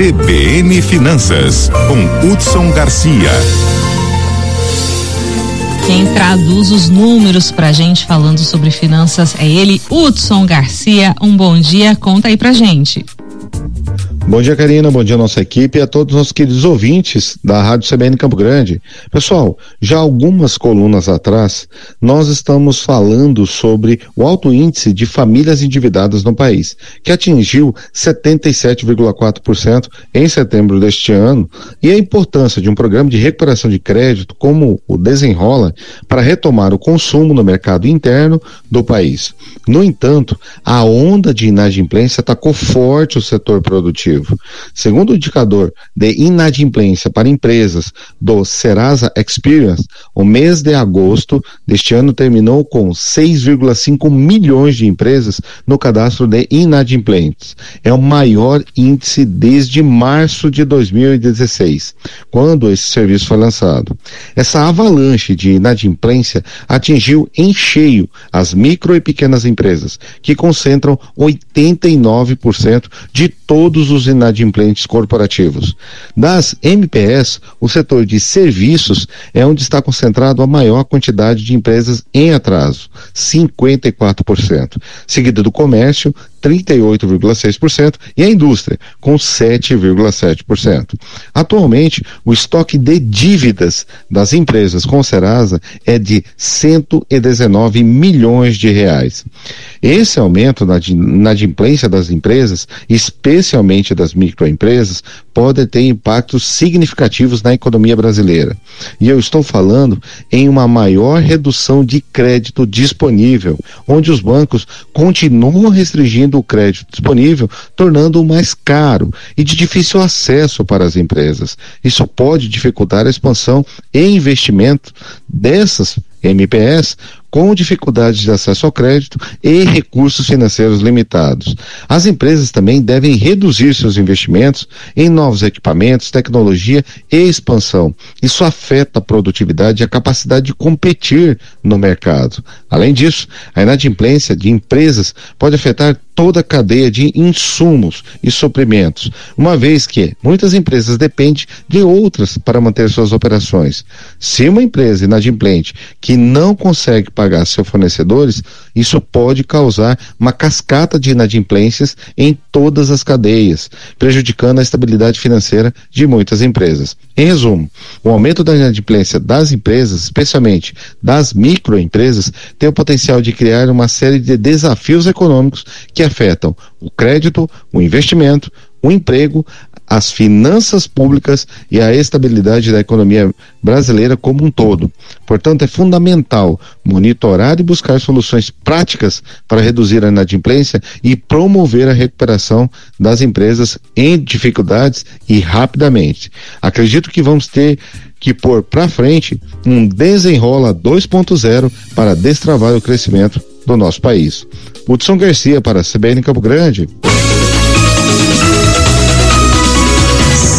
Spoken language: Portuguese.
CBN Finanças, com Hudson Garcia. Quem traduz os números pra gente falando sobre finanças é ele, Hudson Garcia. Um bom dia, conta aí pra gente. Bom dia, Karina. Bom dia, nossa equipe e a todos os nossos queridos ouvintes da Rádio CBN Campo Grande. Pessoal, já algumas colunas atrás, nós estamos falando sobre o alto índice de famílias endividadas no país, que atingiu 77,4% em setembro deste ano, e a importância de um programa de recuperação de crédito como o Desenrola para retomar o consumo no mercado interno do país. No entanto, a onda de inadimplência atacou forte o setor produtivo. Segundo o indicador de inadimplência para empresas do Serasa Experience, o mês de agosto deste ano terminou com 6,5 milhões de empresas no cadastro de inadimplentes. É o maior índice desde março de 2016, quando esse serviço foi lançado. Essa avalanche de inadimplência atingiu em cheio as micro e pequenas empresas, que concentram 89% de todos os inadimplentes corporativos. Das MPS, o setor de serviços é onde está concentrado a maior quantidade de empresas em atraso, 54%, seguida do comércio, 38,6% e a indústria, com 7,7%. Atualmente, o estoque de dívidas das empresas com Serasa é de 119 milhões de reais. Esse aumento na inadimplência das empresas, especialmente das microempresas, pode ter impactos significativos na economia brasileira. E eu estou falando em uma maior redução de crédito disponível, onde os bancos continuam restringindo o crédito disponível, tornando-o mais caro e de difícil acesso para as empresas. Isso pode dificultar a expansão e investimento dessas MPS com dificuldades de acesso ao crédito e recursos financeiros limitados. As empresas também devem reduzir seus investimentos em novos equipamentos, tecnologia e expansão. Isso afeta a produtividade e a capacidade de competir no mercado. Além disso, a inadimplência de empresas pode afetar toda a cadeia de insumos e suprimentos, uma vez que muitas empresas dependem de outras para manter suas operações. Se uma empresa inadimplente que não consegue pagar seus fornecedores, isso pode causar uma cascata de inadimplências em todas as cadeias, prejudicando a estabilidade financeira de muitas empresas. Em resumo, o aumento da inadimplência das empresas, especialmente das microempresas, tem o potencial de criar uma série de desafios econômicos que afetam o crédito, o investimento, o emprego, as finanças públicas e a estabilidade da economia brasileira como um todo. Portanto, é fundamental monitorar e buscar soluções práticas para reduzir a inadimplência e promover a recuperação das empresas em dificuldades e rapidamente. Acredito que vamos ter que pôr para frente um desenrola 2.0 para destravar o crescimento do nosso país. Hudson Garcia para a CBN Campo Grande.